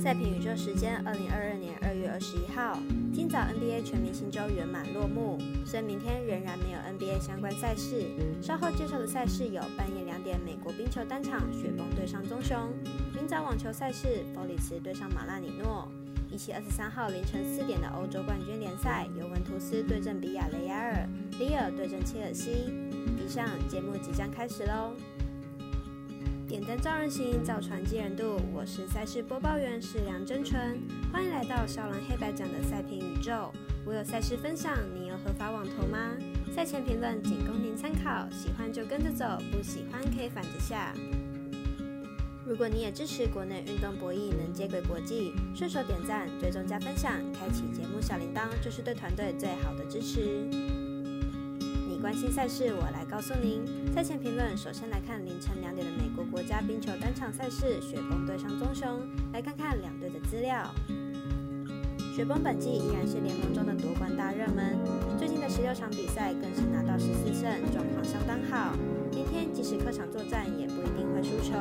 赛评宇宙时间，二零二二年二月二十一号，今早 NBA 全明星周圆满落幕，虽然明天仍然没有 NBA 相关赛事，稍后介绍的赛事有半夜两点美国冰球单场雪崩对上棕熊，明早网球赛事弗里茨对上马拉里诺，以及二十三号凌晨四点的欧洲冠军联赛尤文图斯对阵比亚雷亚尔，里尔对阵切尔西。以上节目即将开始喽。点灯照人行，造船济人度。我是赛事播报员是梁真纯，欢迎来到少狼黑白奖的赛评宇宙。我有赛事分享，你有合法网投吗？赛前评论仅供您参考，喜欢就跟着走，不喜欢可以反着下。如果你也支持国内运动博弈能接轨国际，顺手点赞、追踪加分享，开启节目小铃铛，就是对团队最好的支持。关心赛事，我来告诉您。赛前评论，首先来看凌晨两点的美国国家冰球单场赛事，雪崩对上棕熊。来看看两队的资料。雪崩本季依然是联盟中的夺冠大热门，最近的十六场比赛更是拿到十四胜，状况相当好。明天即使客场作战，也不一定会输球。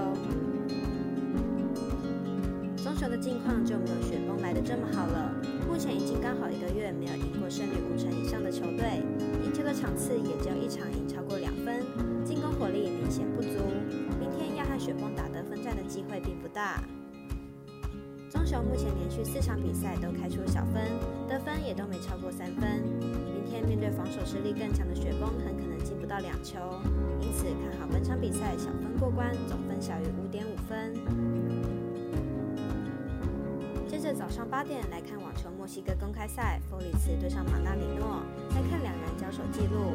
棕熊的近况就没有雪崩来的这么好了。目前已经刚好一个月没有赢过胜率五成以上的球队，赢球的场次也只有一场赢超过两分，进攻火力明显不足。明天要和雪崩打得分战的机会并不大。棕熊目前连续四场比赛都开出小分，得分也都没超过三分。明天面对防守实力更强的雪崩，很可能进不到两球，因此看好本场比赛小分过关，总分小于五点五分。早上八点来看网球墨西哥公开赛，弗里茨对上马纳里诺，来看两人交手记录。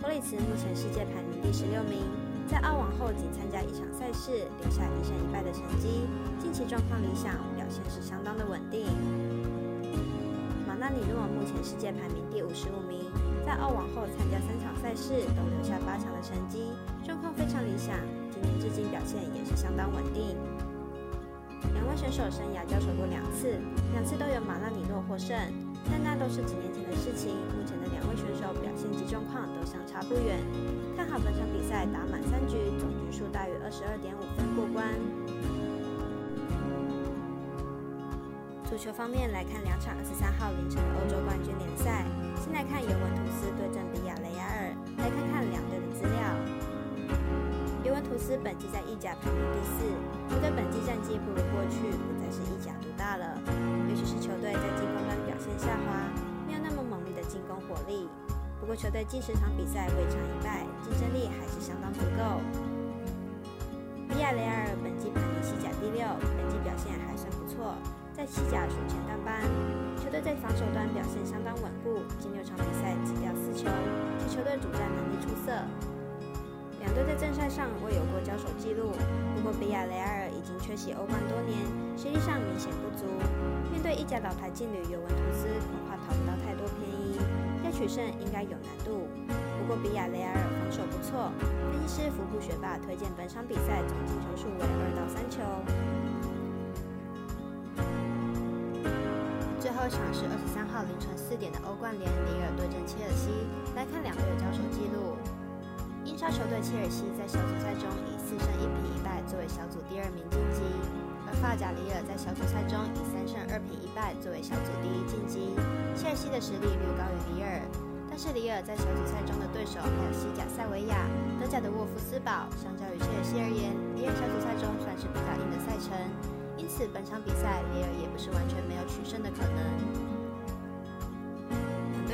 弗里茨目前世界排名第十六名，在澳网后仅参加一场赛事，留下一胜一败的成绩，近期状况理想，表现是相当的稳定。马纳里诺目前世界排名第五十五名，在澳网后参加三场赛事，都留下八强的成绩，状况非常理想，今年至今表现也是相当稳定。两位选手生涯交手过两次，两次都有马拉尼诺获胜，但那都是几年前的事情。目前的两位选手表现及状况都相差不远，看好本场比赛打满三局，总局数大于二十二点五分过关。足球方面来看，两场二十三号凌晨的欧洲冠军联赛，先来看尤斯本季在意甲排名第四，球队本季战绩不如过去，不再是意甲独大了。尤其是球队在进攻端表现下滑，没有那么猛烈的进攻火力。不过球队近十场比赛未尝一败，竞争力还是相当足够。比亚雷亚尔本季排名西甲第六，本季表现还算不错，在西甲属前段班。球队在防守端表现相当稳固，近六场比赛只掉四球，其球队主战能力出色。两队在正赛上未有过交手记录，不过比亚雷尔已经缺席欧冠多年，实力上明显不足。面对意甲老牌劲旅尤文图斯，恐怕讨不到太多便宜，要取胜应该有难度。不过比亚雷尔防守不错，分析师福布学霸推荐本场比赛总进球数为二到三球。最后一场是二十三号凌晨四点的欧冠联，里尔对阵切尔西，来看两队的交手记录。英超球队切尔西在小组赛中以四胜一平一败作为小组第二名晋级，而发甲里尔在小组赛中以三胜二平一败作为小组第一晋级。切尔西的实力略高于里尔，但是里尔在小组赛中的对手还有西甲塞维亚、德甲的沃夫斯堡，相较于切尔西而言，里尔小组赛中算是比较硬的赛程，因此本场比赛里尔也不是完全没有取胜的可能。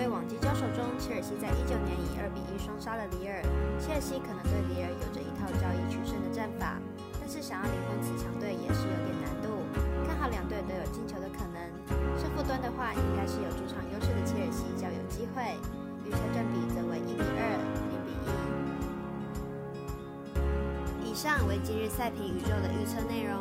对往绩交手中，切尔西在一九年以二比一双杀了里尔。切尔西可能对里尔有着一套交易取胜的战法，但是想要零封此强队也是有点难度。看好两队都有进球的可能，胜负端的话，应该是有主场优势的切尔西较有机会。预测占比则为一比二、零比一。以上为今日赛评宇宙的预测内容。